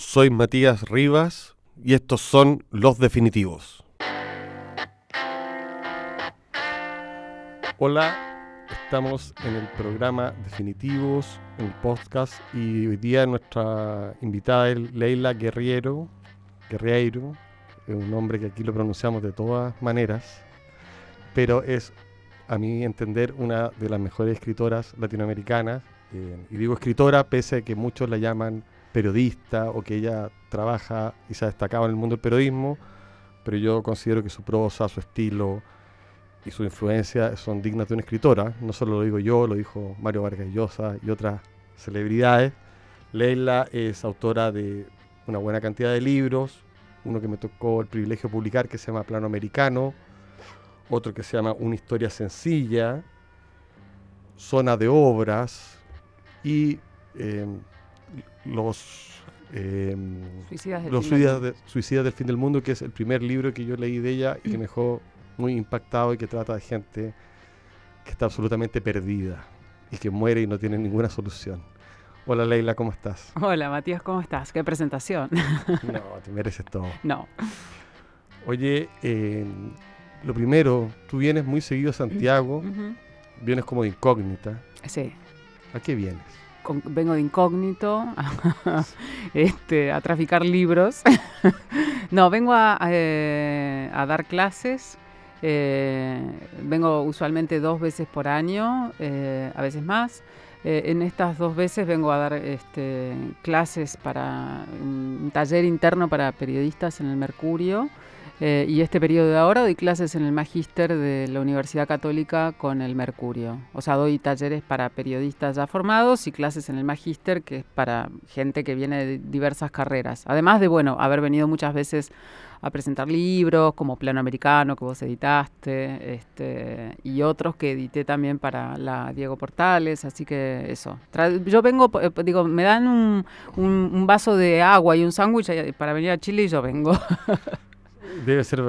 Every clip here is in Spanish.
soy Matías Rivas y estos son Los Definitivos. Hola, estamos en el programa Definitivos, en el podcast, y hoy día nuestra invitada es Leila Guerriero, Guerreiro, es un nombre que aquí lo pronunciamos de todas maneras, pero es, a mi entender, una de las mejores escritoras latinoamericanas, eh, y digo escritora pese a que muchos la llaman periodista o que ella trabaja y se ha destacado en el mundo del periodismo, pero yo considero que su prosa, su estilo, y su influencia son dignas de una escritora. No solo lo digo yo, lo dijo Mario Vargas Llosa y otras celebridades. Leila es autora de una buena cantidad de libros, uno que me tocó el privilegio de publicar que se llama Plano Americano, otro que se llama Una historia sencilla, Zona de obras y eh, los, eh, Suicidas del los suicidas, de- Suicidas del fin del mundo, que es el primer libro que yo leí de ella y que me dejó muy impactado y que trata de gente que está absolutamente perdida y que muere y no tiene ninguna solución. Hola Leila, ¿cómo estás? Hola Matías, ¿cómo estás? Qué presentación. No, te mereces todo. no. Oye, eh, lo primero, tú vienes muy seguido a Santiago, vienes como de incógnita. Sí. ¿A qué vienes? Con- vengo de incógnito este, a traficar libros. no, vengo a, a, eh, a dar clases. eh, vengo usualmente dos veces por año, eh, a veces más. En estas dos veces vengo a dar este, clases para un taller interno para periodistas en el Mercurio. Eh, y este periodo de ahora doy clases en el Magíster de la Universidad Católica con el Mercurio. O sea, doy talleres para periodistas ya formados y clases en el Magíster, que es para gente que viene de diversas carreras. Además de, bueno, haber venido muchas veces a presentar libros, como Plano Americano, que vos editaste, este, y otros que edité también para la Diego Portales, así que eso. Yo vengo, eh, digo, me dan un, un- un vaso de agua y un sándwich eh, para venir a Chile y yo vengo. Debe ser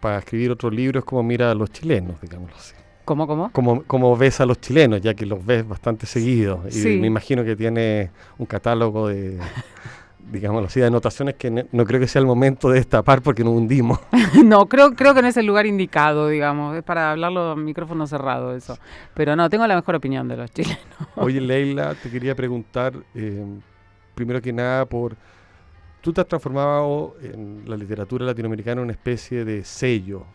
para escribir otro libro, es como mira a los chilenos, digámoslo así. ¿Cómo, cómo? Como, como ves a los chilenos, ya que los ves bastante seguidos. Y Sí. me imagino que tiene un catálogo de, digámoslo así, de anotaciones que no creo que sea el momento de destapar porque nos hundimos. No, creo, creo que no es el lugar indicado, digamos. Es para hablarlo a micrófono cerrado eso. Pero no, tengo la mejor opinión de los chilenos. Oye, Leila, te quería preguntar, eh, primero que nada, por... Tú te has transformado en la literatura latinoamericana en una especie de sello,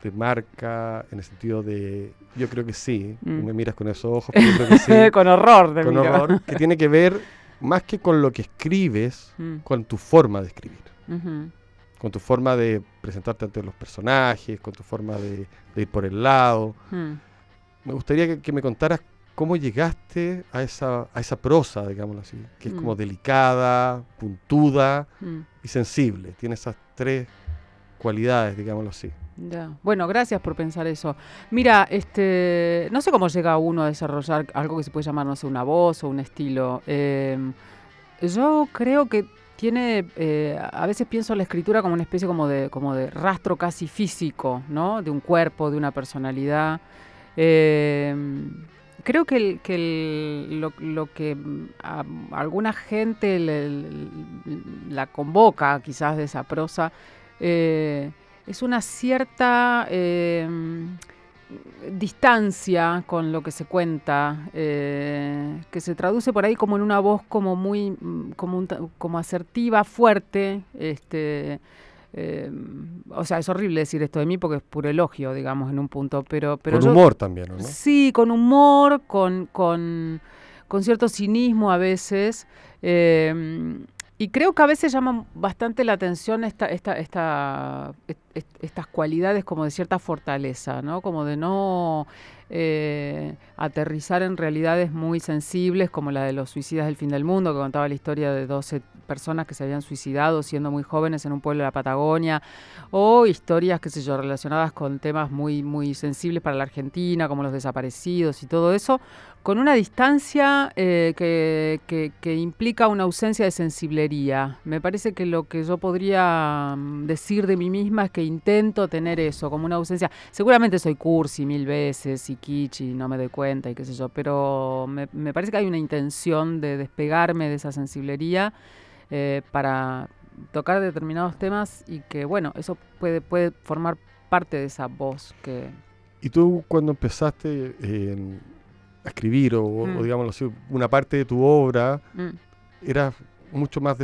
de marca, en el sentido de... Yo creo que sí, Mm. me miras con esos ojos, pero yo creo que sí, con horror de con horror, que tiene que ver más que con lo que escribes, Mm, con tu forma de escribir, con tu forma de presentarte ante los personajes, con tu forma de, de ir por el lado. Mm. Me gustaría que, que me contaras cómo llegaste a esa, a esa prosa, digámoslo así, que es Mm. como delicada, puntuda Mm, y sensible. Tiene esas tres cualidades, digámoslo así. ya. Bueno, gracias por pensar eso. Mira, este, no sé cómo llega uno a desarrollar algo que se puede llamar, no sé, una voz o un estilo. Eh, yo creo que tiene, eh, a veces pienso la escritura como una especie como de, como de rastro casi físico, ¿no? De un cuerpo, de una personalidad. Eh, creo que, lo, que a alguna gente la convoca quizás de esa prosa eh, es una cierta eh, distancia con lo que se cuenta, eh, que se traduce por ahí como en una voz como muy, como, como asertiva, fuerte, este, eh, o sea, es horrible decir esto de mí porque es puro elogio, digamos, en un punto, pero... pero Con yo- humor también, ¿o ¿no? Sí, con humor, con, con, con cierto cinismo a veces. eh, y creo que a veces llaman bastante la atención esta, esta, esta, est- est- estas cualidades como de cierta fortaleza, ¿no? Como de no eh, aterrizar en realidades muy sensibles, como la de los suicidas del fin del mundo, que contaba la historia de 12 personas que se habían suicidado siendo muy jóvenes en un pueblo de la Patagonia, o historias, qué sé yo, relacionadas con temas muy, muy sensibles para la Argentina, como los desaparecidos y todo eso, con una distancia eh, que, que- implica una ausencia de sensiblería. Me parece que lo que yo podría mm, decir de mí misma es que intento tener eso, como una ausencia. Seguramente soy cursi mil veces y kitsch y no me doy cuenta y qué sé yo, pero me, parece que hay una intención de despegarme de esa sensiblería. eh, para tocar determinados temas y que, bueno, eso puede, puede formar parte de esa voz que... ¿Y tú cuando empezaste eh, a escribir o, o, Mm. digámoslo así, una parte de tu obra Mm, era mucho más,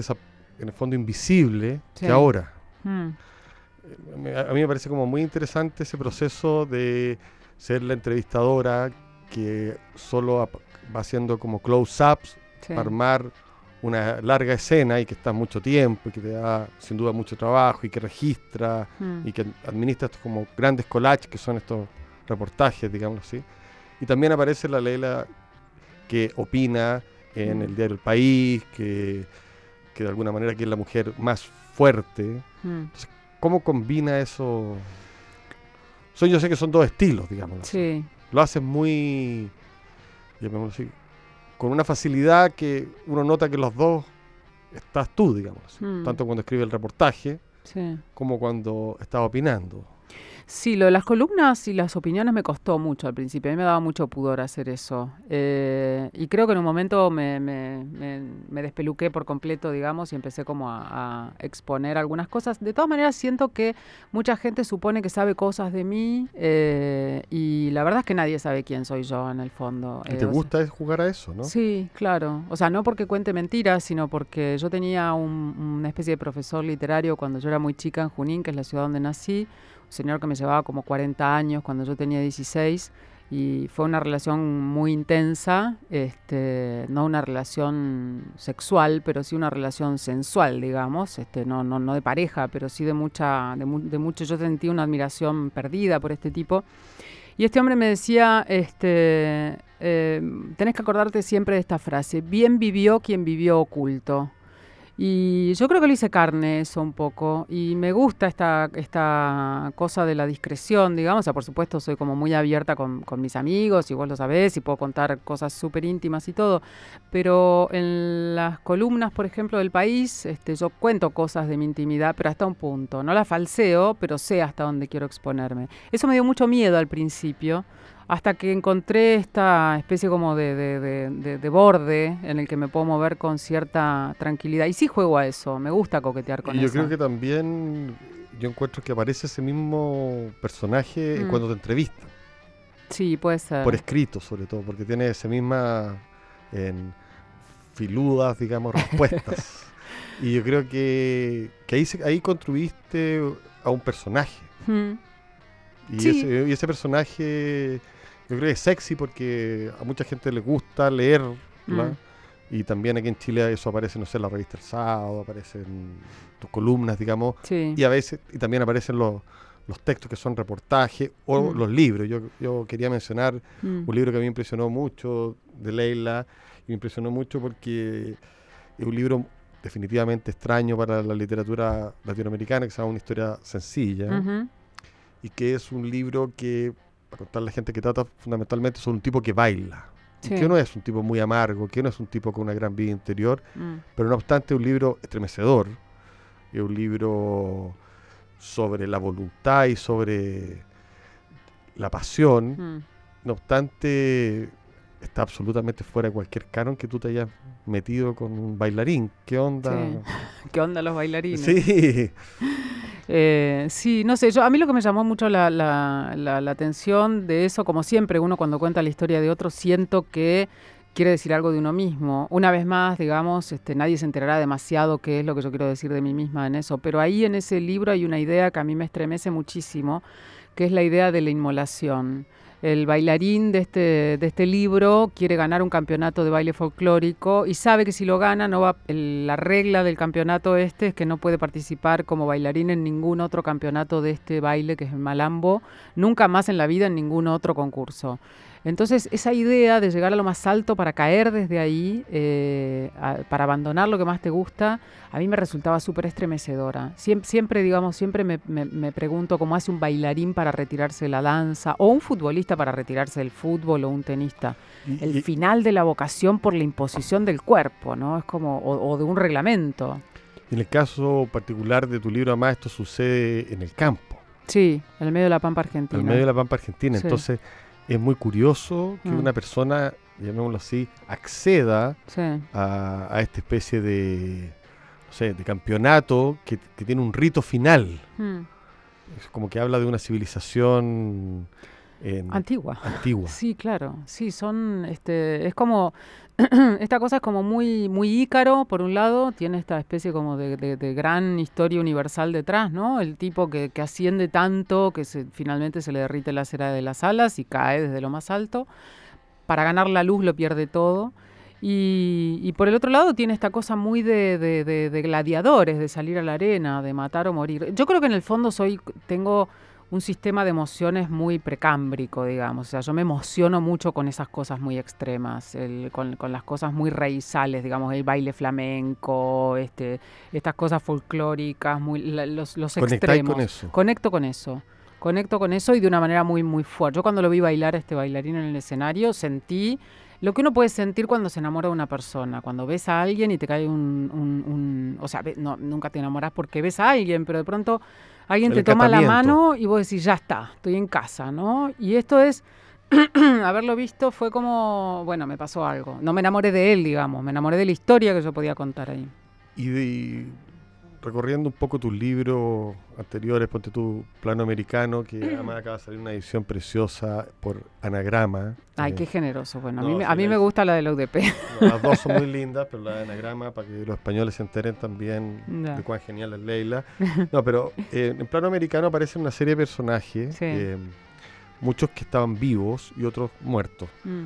en el fondo, invisible Sí. que ahora? mm, Me- A mí me parece como muy interesante ese proceso de ser la entrevistadora que solo va haciendo como close-ups sí. para armar una larga escena y que está mucho tiempo y que te da sin duda mucho trabajo y que registra Mm, y que administra estos como grandes collages que son estos reportajes, digámoslo así. Y también aparece la Leila que opina en Mm. el diario El País, que, que de alguna manera que es la mujer más fuerte. mm. ¿Cómo combina eso? Son, yo sé que son dos estilos, digamos. Sí, Lo haces muy, llamémoslo así, con una facilidad que uno nota que los dos estás tú, digamos. Mm. Tanto cuando escribe el reportaje sí. como cuando estás opinando. Sí, lo de las columnas y las opiniones me costó mucho al principio. A mí me daba mucho pudor hacer eso. Eh, y creo que en un momento me, me- me- me despeluqué por completo, digamos, y empecé como a, a exponer algunas cosas. De todas maneras, siento que mucha gente supone que sabe cosas de mí eh, y la verdad es que nadie sabe quién soy yo en el fondo. Y Eh, te o sea, gusta jugar a eso, ¿no? Sí, claro. O sea, no porque cuente mentiras, sino porque yo tenía un- una especie de profesor literario cuando yo era muy chica en Junín, que es la ciudad donde nací, señor que me llevaba como 40 años cuando yo tenía 16 y fue una relación muy intensa, este, no una relación sexual, pero sí una relación sensual, digamos, este, no, no, no de pareja, pero sí de mucha, de, de mucho, yo sentí una admiración perdida por este tipo. Y este hombre me decía, este, eh, tenés que acordarte siempre de esta frase, bien vivió quien vivió oculto. Y yo creo que lo hice carne eso un poco. Y me gusta esta, esta cosa de la discreción, digamos. O sea, por supuesto, soy como muy abierta con, con mis amigos, y vos lo sabés, y puedo contar cosas súper íntimas y todo. Pero en las columnas, por ejemplo, del país, este, yo cuento cosas de mi intimidad, pero hasta un punto. No las falseo, pero sé hasta dónde quiero exponerme. Eso me dio mucho miedo al principio hasta que encontré esta especie como de, de- de- de- de borde en el que me puedo mover con cierta tranquilidad. Y sí juego a eso, me gusta coquetear con Y yo eso. creo que también yo encuentro que aparece ese mismo personaje Mm. cuando te entrevistan, Sí, puede ser. por escrito sobre todo, porque tiene esa misma en, filudas, digamos, respuestas. y yo creo que, que ahí, ahí construiste a un personaje. Mm, Y, Sí. ese, y ese personaje yo creo que es sexy porque a mucha gente le gusta leerla. Mm. Y también aquí en Chile eso aparece, no sé, en la revista El Sábado, aparecen tus columnas, digamos. sí. Y a veces, y también aparecen los, los textos que son reportajes o Mm. los libros. Yo, yo quería mencionar Mm, un libro que a mí me impresionó mucho, de Leila, y me impresionó mucho porque es un libro definitivamente extraño para la literatura latinoamericana, que se llama Una historia sencilla, y que es un libro que, para contarle a la gente que trata fundamentalmente sobre un tipo que baila, sí, que no es un tipo muy amargo, que no es un tipo con una gran vida interior, mm, pero no obstante es un libro estremecedor, es un libro sobre la voluntad y sobre la pasión, mm. no obstante está absolutamente fuera de cualquier canon que tú te hayas metido con un bailarín. ¿Qué onda? ¿Qué onda los bailarines? Sí, Eh, sí, no sé, yo, a mí lo que me llamó mucho la, la- la- la atención de eso, como siempre, uno cuando cuenta la historia de otro, siento que quiere decir algo de uno mismo. Una vez más, digamos, este, nadie se enterará demasiado qué es lo que yo quiero decir de mí misma en eso, pero ahí en ese libro hay una idea que a mí me estremece muchísimo, que es la idea de la inmolación. El bailarín de este, de este libro quiere ganar un campeonato de baile folclórico y sabe que si lo gana, no va, el- la regla del campeonato este es que no puede participar como bailarín en ningún otro campeonato de este baile, que es el malambo, nunca más en la vida en ningún otro concurso. Entonces, esa idea de llegar a lo más alto para caer desde ahí, eh, a- para abandonar lo que más te gusta, a mí me resultaba súper estremecedora. Siem- Siempre, digamos, siempre me, me- me pregunto cómo hace un bailarín para retirarse de la danza, o un futbolista para retirarse del fútbol, o un tenista. y- El y- final de la vocación por la imposición del cuerpo, ¿no? Es como, o, o de un reglamento. en el caso particular de tu libro, además, esto sucede en el campo, Sí, en el medio de la pampa argentina. en medio de la Pampa Argentina. Sí. Entonces, es muy curioso que Mm. una persona, llamémoslo así, acceda Sí, a, a esta especie de, no sé, de campeonato que, que tiene un rito final. Mm. Es como que habla de una civilización en- Antigua. antigua. Sí, claro. Sí, son, este, es como, esta cosa es como muy, muy ícaro, por un lado, tiene esta especie como de, de- de gran historia universal detrás, ¿no? El tipo que, que asciende tanto que se, finalmente se le derrite la cera de las alas y cae desde lo más alto. Para ganar la luz lo pierde todo. Y, y por el otro lado tiene esta cosa muy de, de- de- de gladiadores, de salir a la arena, de matar o morir. Yo creo que en el fondo soy, tengo un sistema de emociones muy precámbrico, digamos. O sea, yo me emociono mucho con esas cosas muy extremas, el- con, con las cosas muy raizales, digamos, el baile flamenco, este, estas cosas folclóricas, muy, la- los, los extremos. con eso. Conecto con eso. Conecto con eso y de una manera muy, muy fuerte. Yo cuando lo vi bailar a este bailarín en el escenario, sentí lo que uno puede sentir cuando se enamora de una persona. Cuando ves a alguien y te cae un... un- un- o sea, no, nunca te enamoras porque ves a alguien, pero de pronto alguien te toma la mano y vos decís, ya está, estoy en casa, ¿no? Y esto es... haberlo visto fue como, bueno, me pasó algo. No me enamoré de él, digamos, me enamoré de la historia que yo podía contar ahí. Y de- recorriendo un poco tus libros anteriores, ponte tu plano americano, que además acaba de salir una edición preciosa por anagrama. Ay, eh, qué generoso. Bueno, a no, mí, me- sí, a mí me gusta la de la UDP. Las dos son muy lindas, pero la de anagrama, para que los españoles se enteren también de cuán genial es Leila. No, pero eh, en plano americano aparece una serie de personajes, Sí. eh, muchos que estaban vivos y otros muertos. Mm.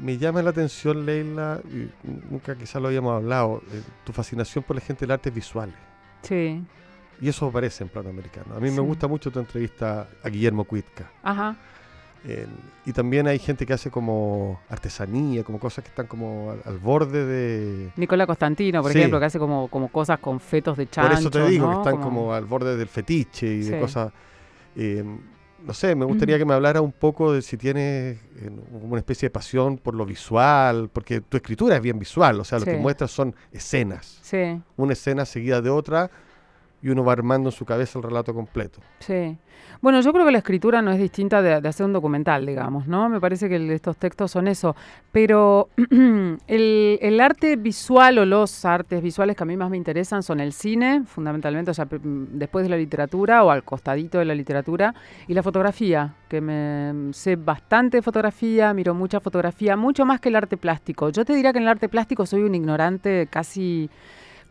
Me llama la atención, Leila, y nunca quizás lo habíamos hablado, eh, tu fascinación por la gente del arte visuales. Sí, Y eso aparece en plano americano. A mí Sí. me gusta mucho tu entrevista a Guillermo Cuitca. ajá. Eh, y también hay gente que hace como artesanía, como cosas que están como al, al borde de... Nicola Constantino, por Sí. ejemplo, que hace como, como cosas con fetos de chancho. Por eso te digo, que están como... al borde del fetiche y de cosas... eh, no sé, me gustaría que me hablara un poco de si tienes eh, una especie de pasión por lo visual, porque tu escritura es bien visual, o sea, lo que muestras son escenas, Sí, una escena seguida de otra y uno va armando en su cabeza el relato completo. sí. Bueno, yo creo que la escritura no es distinta de, hacer un documental, digamos, ¿no? Me parece que estos textos son eso. Pero el, el arte visual o los artes visuales que a mí más me interesan son el cine, fundamentalmente, o sea, p- m- después de la literatura o al costadito de la literatura, y la fotografía, que me sé bastante de fotografía, miro mucha fotografía, mucho más que el arte plástico. Yo te diría que en el arte plástico soy un ignorante casi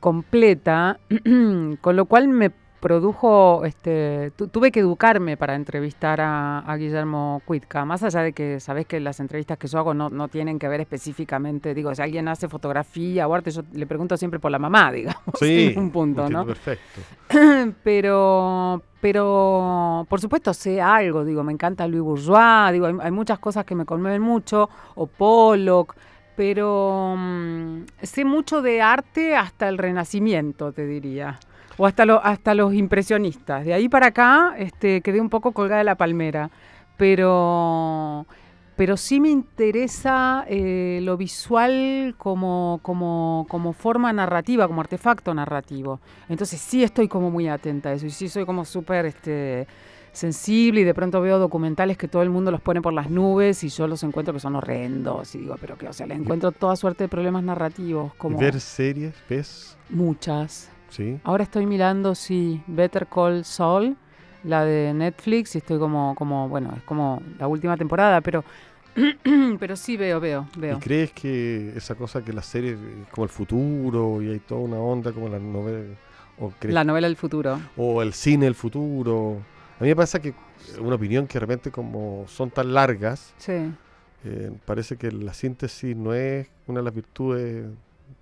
completa, con lo cual me produjo, este, tu- tuve que educarme para entrevistar a, a Guillermo Cuitca, más allá de que sabes que las entrevistas que yo hago no, no tienen que ver específicamente, digo, si alguien hace fotografía o arte, yo le pregunto siempre por la mamá, digamos, Sí, en un punto, ¿no? Perfecto. pero, pero, por supuesto, sé algo, digo, me encanta Louis Bourgeois, digo, hay, hay muchas cosas que me conmueven mucho, o Pollock, pero mm, sé mucho de arte hasta el Renacimiento, te diría, o hasta, lo- hasta los impresionistas. De ahí para acá este, quedé un poco colgada de la palmera, pero, pero sí me interesa eh, lo visual como, como, como forma narrativa, como artefacto narrativo. Entonces sí estoy como muy atenta a eso y sí soy como súper este, sensible y de pronto veo documentales que todo el mundo los pone por las nubes y yo los encuentro que son horrendos y digo, pero que, o sea, les encuentro toda suerte de problemas narrativos, ¿Y como ver series, ves? muchas. Sí. Ahora estoy mirando, sí, Better Call Saul, la de Netflix, y estoy como, como, bueno, es como la última temporada, pero, pero sí veo, veo, ¿Y veo. crees que esa cosa que la serie es como el futuro y hay toda una onda como la novela o, crees- La novela del futuro. o el cine el futuro? A mí me pasa que una opinión que de repente como son tan largas, Sí, eh, parece que la síntesis no es una de las virtudes,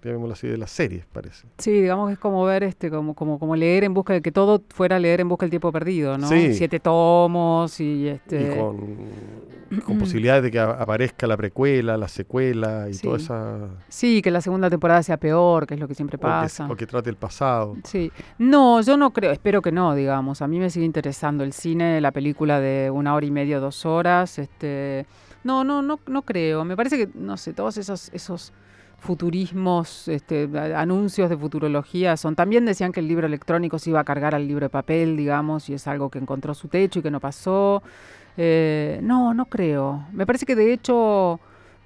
llamémoslo así, de las series, parece. sí, digamos que es como ver, este, como, como, como leer en busca de que todo fuera leer en busca del tiempo perdido, ¿no? Sí. Siete tomos y este. Y con, con posibilidades de que aparezca la precuela, la secuela y Sí. toda esa... Sí, que la segunda temporada sea peor, que es lo que siempre O que, pasa. o que trate el pasado. Sí, no, yo no creo, espero que no, digamos. A mí me sigue interesando el cine, la película de una hora y media, dos horas. Este, no, no, no, no creo. Me parece que, no sé, todos esos, esos futurismos, este, anuncios de futurología son. También decían que el libro electrónico se iba a cargar al libro de papel, digamos, y es algo que encontró su techo y que no pasó. Eh, no, no creo. Me parece que de hecho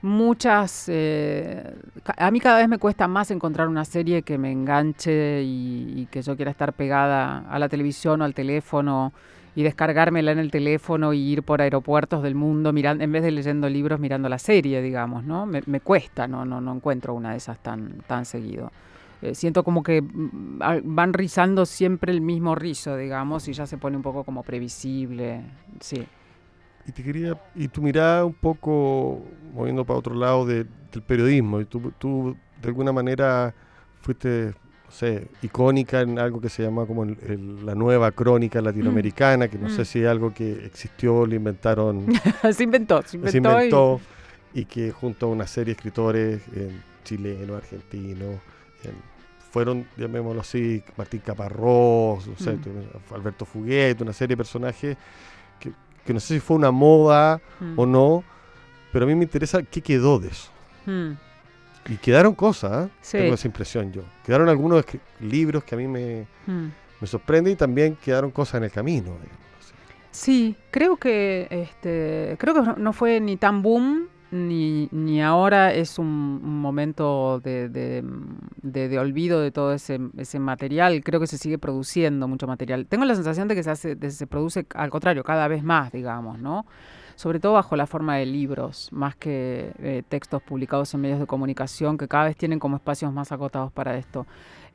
muchas... Eh, a mí cada vez me cuesta más encontrar una serie que me enganche y, que yo quiera estar pegada a la televisión o al teléfono y descargármela en el teléfono y ir por aeropuertos del mundo mirando, en vez de leyendo libros mirando la serie, digamos, ¿no? Me, cuesta, no, no, no encuentro una de esas tan, tan seguido. Eh, siento como que mm, van rizando siempre el mismo rizo, digamos, y ya se pone un poco como previsible, sí. Y te quería, y tu mirada un poco moviendo para otro lado del periodismo, y tú, tú de alguna manera fuiste, sé, icónica en algo que se llama como la nueva crónica latinoamericana, que no sé mm. si es algo que existió, lo inventaron. se inventó, se inventó. y... que junto a una serie de escritores chilenos, argentinos, fueron, llamémoslo así, Martín Caparrós, no sé, mm. Alberto Fuguet, una serie de personajes que no sé si fue una moda o no, pero a mí me interesa qué quedó de eso. Y quedaron cosas, ¿eh? tengo esa impresión yo. Quedaron algunos libros que a mí me, hmm. me sorprenden y también quedaron cosas en el camino. Sí, creo que este, creo que no fue ni tan boom ni, ni ahora es un, momento de, de, olvido de todo ese, ese, material. Creo que se sigue produciendo mucho material. Tengo la sensación de que se, hace, se produce al contrario, cada vez más, digamos, ¿no? Sobre todo bajo la forma de libros, más que eh, textos publicados en medios de comunicación, que cada vez tienen como espacios más acotados para esto.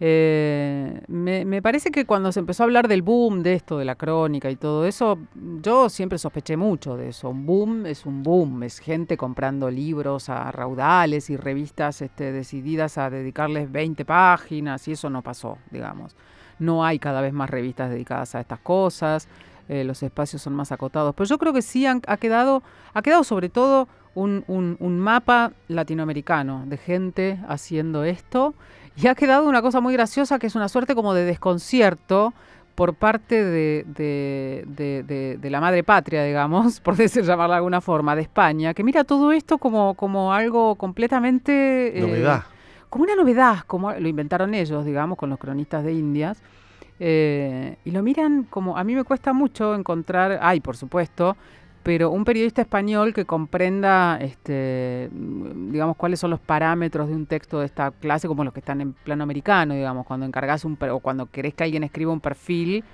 Eh, me, parece que cuando se empezó a hablar del boom de esto, de la crónica y todo eso, yo siempre sospeché mucho de eso. Un boom es un boom, es gente comprando libros a raudales y revistas este, decididas a dedicarles 20 páginas y eso no pasó, digamos. No hay cada vez más revistas dedicadas a estas cosas, eh, los espacios son más acotados. Pero yo creo que sí ha, quedado, ha quedado sobre todo un, un mapa latinoamericano de gente haciendo esto y ha quedado una cosa muy graciosa que es una suerte como de desconcierto por parte de, de, la madre patria, digamos, por decir llamarla de alguna forma, de España, que mira todo esto como, como algo completamente... Eh, novedad. como una novedad, como lo inventaron ellos, digamos, con los cronistas de Indias. Eh, y lo miran como, a mí me cuesta mucho encontrar, ay, por supuesto, pero un periodista español que comprenda, este, digamos, cuáles son los parámetros de un texto de esta clase, como los que están en plano americano, digamos, cuando encargas un, o cuando querés que alguien escriba un perfil,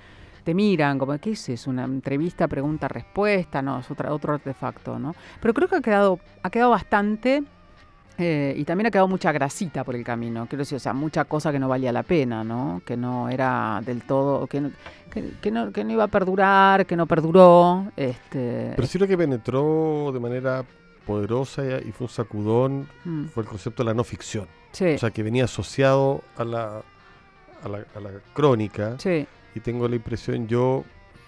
te miran como, ¿qué es eso? ¿Una entrevista, pregunta, respuesta? No, es otra, otro artefacto, ¿no? Pero creo que ha quedado, ha quedado bastante eh, y también ha quedado mucha grasita por el camino, quiero decir, o sea, mucha cosa que no valía la pena, ¿no? Que no era del todo, que no, que, no, que no iba a perdurar, que no perduró. Este, Pero sí lo que penetró de manera poderosa y fue un sacudón mm. fue el concepto de la no ficción. O sea, que venía asociado a la, a la, a la crónica. Sí. Y tengo la impresión, yo,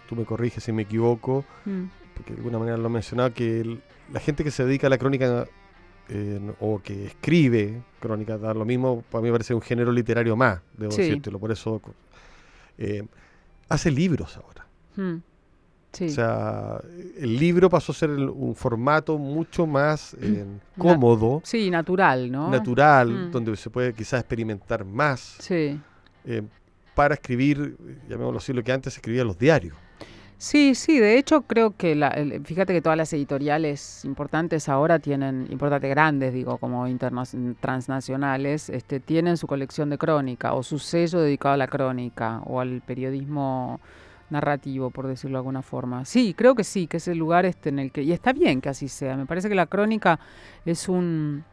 tú me corriges si me equivoco, mm. porque de alguna manera lo he mencionado, que la gente que se dedica a la crónica o que escribe crónicas, da lo mismo, para mí parece un género literario más, debo decírtelo, por eso eh, hace libros ahora. Hmm. O sea, el libro pasó a ser un formato mucho más eh, cómodo. sí, natural, ¿no? Natural, hmm. donde se puede quizás experimentar más. Sí. Eh, para escribir, llamémoslo así, lo que antes escribía los diarios. Sí, sí, de hecho creo que, la, fíjate que todas las editoriales importantes ahora tienen, importantes grandes, digo, como transnacionales, este, tienen su colección de crónica o su sello dedicado a la crónica o al periodismo narrativo, por decirlo de alguna forma. Sí, creo que sí, que es el lugar este en el que, y está bien que así sea, me parece que la crónica es un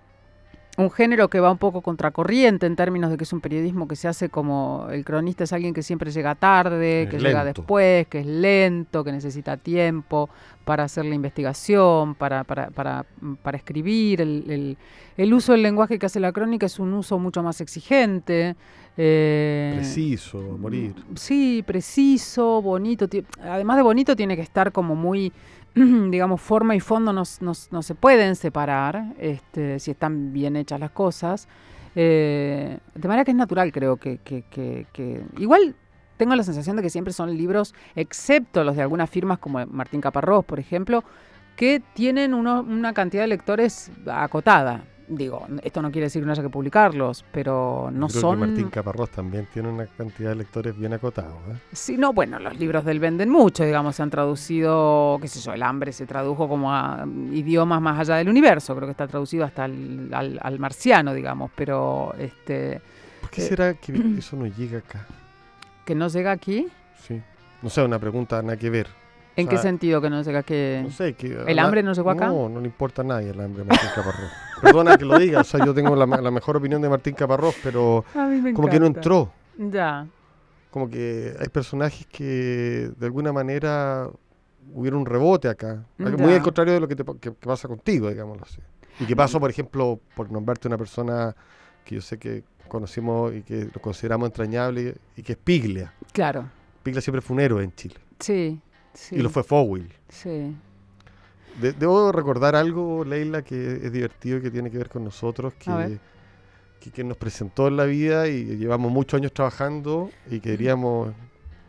un género que va un poco contracorriente en términos de que es un periodismo que se hace como el cronista es alguien que siempre llega tarde, que llega después, que es lento, que necesita tiempo para hacer la investigación, para, para, para, para escribir. El, el, uso del lenguaje que hace la crónica es un uso mucho más exigente. Eh, preciso, morir. Sí, preciso, bonito. Además de bonito, tiene que estar como muy digamos, forma y fondo no, se pueden separar este, si están bien hechas las cosas. Eh, de manera que es natural, creo que, Igual tengo la sensación de que siempre son libros, excepto los de algunas firmas como Martín Caparrós, por ejemplo, que tienen una cantidad de lectores acotada. Digo, esto no quiere decir que no haya que publicarlos, pero no Creo son... que Martín Caparrós también tiene una cantidad de lectores bien acotados. ¿eh? Sí, no, bueno, los libros del venden mucho, digamos, se han traducido, qué sé yo, El hambre se tradujo como a idiomas más allá del universo, creo que está traducido hasta al, al- al marciano, digamos, pero este ¿Por qué Eh, será que eso no llega acá? que no llega aquí. Sí. No sé, una pregunta nada que ver. ¿En O qué sentido que no llega que No sé, que ¿El hambre no llegó acá? No, no le importa a nadie el hambre de Martín Caparrós. Perdona que lo diga, o sea, yo tengo la, la mejor opinión de Martín Caparrós, pero A mí me como que no entró. Ya. Como que hay personajes que de alguna manera hubiera un rebote acá. Muy al contrario de lo que, te pa- que- que pasa contigo, digámoslo así. Y que pasó, por ejemplo, por nombrarte una persona que yo sé que conocimos y que lo consideramos entrañable y que es Piglia. Claro. Piglia siempre fue un héroe en Chile. Sí. Sí Y lo fue Fowell. Sí. De- debo recordar algo, Leila, que es divertido y que tiene que ver con nosotros, que, que, que nos presentó en la vida y llevamos muchos años trabajando y queríamos,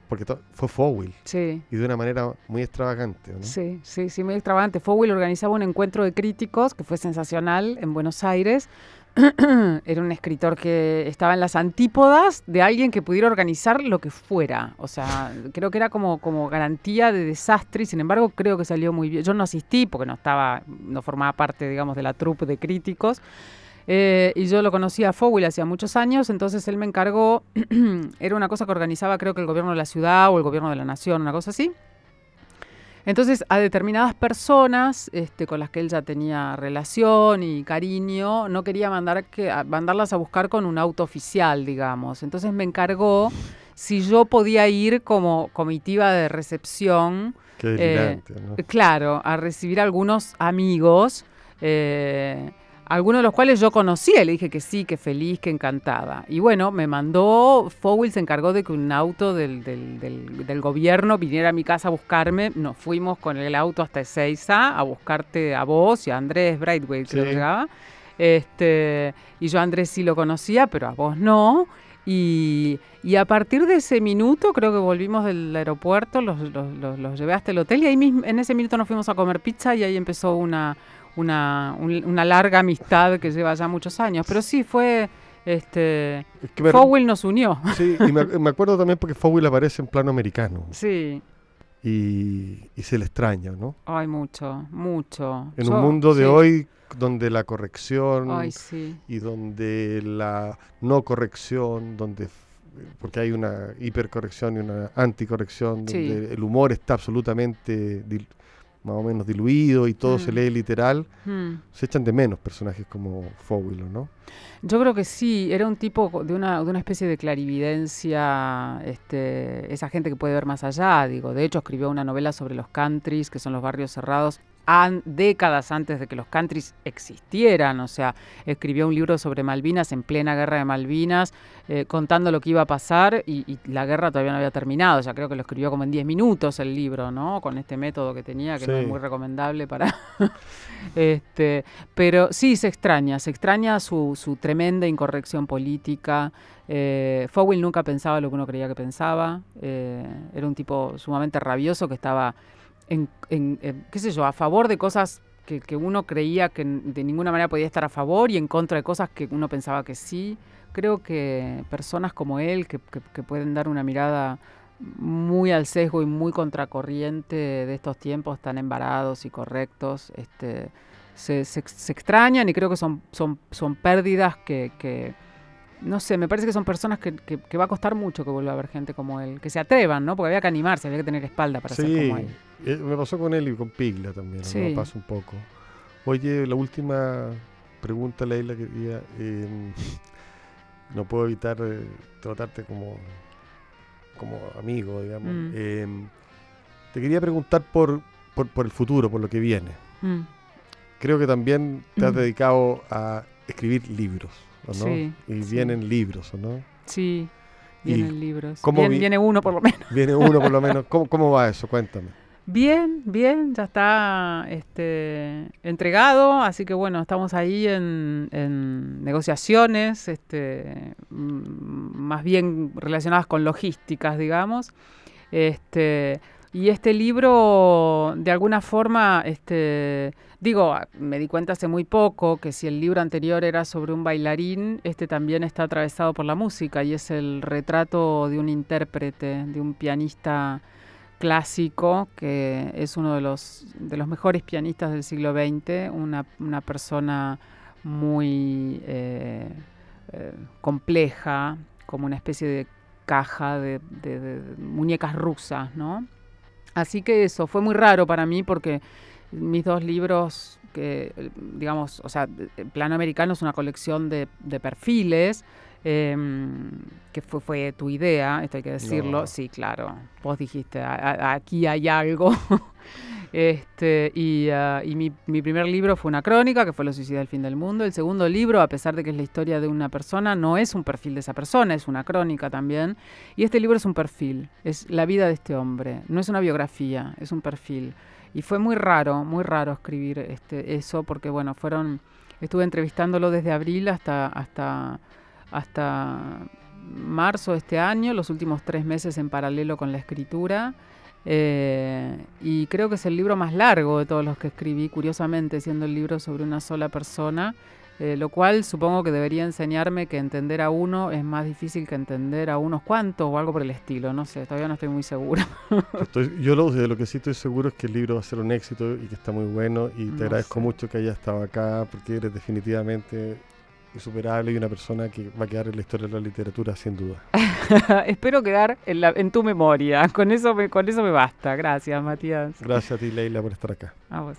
porque fue Fowell Sí. y de una manera muy extravagante, ¿no? Sí, sí, sí, muy extravagante. Fowell organizaba un encuentro de críticos que fue sensacional en Buenos Aires. Era un escritor que estaba en las antípodas de alguien que pudiera organizar lo que fuera. O sea, creo que era como, como garantía de desastre y sin embargo creo que salió muy bien. Yo no asistí porque no estaba, no formaba parte, digamos, de la troupe de críticos. Eh, y yo lo conocía a Fowell hacía muchos años, entonces él me encargó, era una cosa que organizaba creo que el gobierno de la ciudad o el gobierno de la nación, una cosa así. Entonces, a determinadas personas este, con las que él ya tenía relación y cariño, no quería mandar que, a- mandarlas a buscar con un auto oficial, digamos. Entonces me encargó si yo podía ir como comitiva de recepción, Qué delirante, ¿no? eh, claro, a recibir algunos amigos, eh, algunos de los cuales yo conocía, le dije que sí, que feliz, que encantada. Y bueno, me mandó, Fowell se encargó de que un auto del, del- del- del gobierno viniera a mi casa a buscarme. Nos fuimos con el auto hasta Ezeiza a buscarte a vos y a Andrés Brightway, creo Sí. que llegaba. Este, y yo a Andrés sí lo conocía, pero a vos no. Y, y a partir de ese minuto, creo que volvimos del aeropuerto, los, los- los- los llevé hasta el hotel y ahí mismo, en ese minuto nos fuimos a comer pizza y ahí empezó una, una, un- una larga amistad que lleva ya muchos años. Pero sí, fue... Este, Es que nos unió. sí, y me, me acuerdo también porque Fowell aparece en plano americano Sí, y, y se le extraña, ¿no? ay, mucho, mucho. En Yo- un mundo de sí. hoy donde la corrección Ay, sí. y donde la no corrección, donde porque hay una hipercorrección y una anticorrección, Sí. donde el humor está absolutamente más o menos diluido y todo se Mm. lee literal, Mm. se echan de menos personajes como Fowell, ¿o ¿no? Yo creo que sí, era un tipo de una, de una especie de clarividencia, este, esa gente que puede ver más allá, digo. De hecho, escribió una novela sobre los countries, que son los barrios cerrados, an- décadas antes de que los countries existieran. O sea, escribió un libro sobre Malvinas en plena guerra de Malvinas, eh, contando lo que iba a pasar y, y la guerra todavía no había terminado. Ya creo que lo escribió como en 10 minutos el libro, ¿no? Con este método que tenía, que no es muy recomendable para... este, pero sí se extraña, se extraña su, su tremenda incorrección política. Eh, Fowell nunca pensaba lo que uno creía que pensaba. eh, era un tipo sumamente rabioso que estaba en, en, qué sé yo, a favor de cosas que, que uno creía que de ninguna manera podía estar a favor y en contra de cosas que uno pensaba que sí. Creo que personas como él, que, que- pueden dar una mirada muy al sesgo y muy contracorriente de estos tiempos tan embarados y correctos, este, se, se se extrañan y creo que son, son, son pérdidas que, no sé, me parece que son personas que, que- que va a costar mucho que vuelva a haber gente como él, que se atrevan, ¿no? Porque había que animarse, había que tener espalda para ser sí, como él. eh, me pasó con él y con Piglia también, ¿no? Sí. Pasa un poco. Oye, la última pregunta, Leila, quería... eh, no puedo evitar eh, tratarte como, como amigo, digamos. Mm. Eh, te quería preguntar por, por, por el futuro, por lo que viene. Mm, Creo que también te has Mm. dedicado a escribir libros, ¿o no? Sí, y sí. vienen libros, ¿o no? sí, ¿Y vienen libros. cómo Bien- vi- viene uno por lo menos. Viene uno por lo menos. ¿Cómo, cómo va eso? Cuéntame. Bien, bien, ya está este, entregado, así que bueno, estamos ahí en, en negociaciones, este, más bien relacionadas con logísticas, digamos. Este, Y este libro, de alguna forma, este, digo, me di cuenta hace muy poco que si el libro anterior era sobre un bailarín, este también está atravesado por la música y es el retrato de un intérprete, de un pianista clásico, que es uno de los, mejores pianistas del siglo XX, una, una persona muy eh, eh, compleja, como una especie de caja de, muñecas rusas, ¿no? Así que eso fue muy raro para mí porque mis dos libros, que digamos, o sea, Plano Americano es una colección de, perfiles, em, que fue, fue, tu idea, esto hay que decirlo. Sí, claro, vos dijiste, aquí hay algo. Este, y, ah, mi, primer libro fue una crónica, que fue Los suicidas del fin del mundo. El segundo libro, a pesar de que es la historia de una persona, no es un perfil de esa persona, es una crónica también. Y este libro es un perfil, es la vida de este hombre. No es una biografía, es un perfil. Y fue muy raro, muy raro escribir este, eso, porque bueno, fueron, estuve entrevistándolo desde abril hasta, hasta, hasta marzo de este año, los últimos tres meses en paralelo con la escritura. Eh, y creo que es el libro más largo de todos los que escribí, curiosamente, siendo el libro sobre una sola persona, eh, lo cual supongo que debería enseñarme que entender a uno es más difícil que entender a unos cuantos o algo por el estilo, no sé, todavía no estoy muy segura. yo lo, de lo que sí estoy seguro es que el libro va a ser un éxito y que está muy bueno y te agradezco mucho que hayas estado acá porque eres definitivamente insuperable y una persona que va a quedar en la historia de la literatura sin duda. Espero quedar en, en, tu memoria. Con eso, me, con eso me basta. Gracias, Matías. Gracias a ti, Leila, por estar acá. A vos.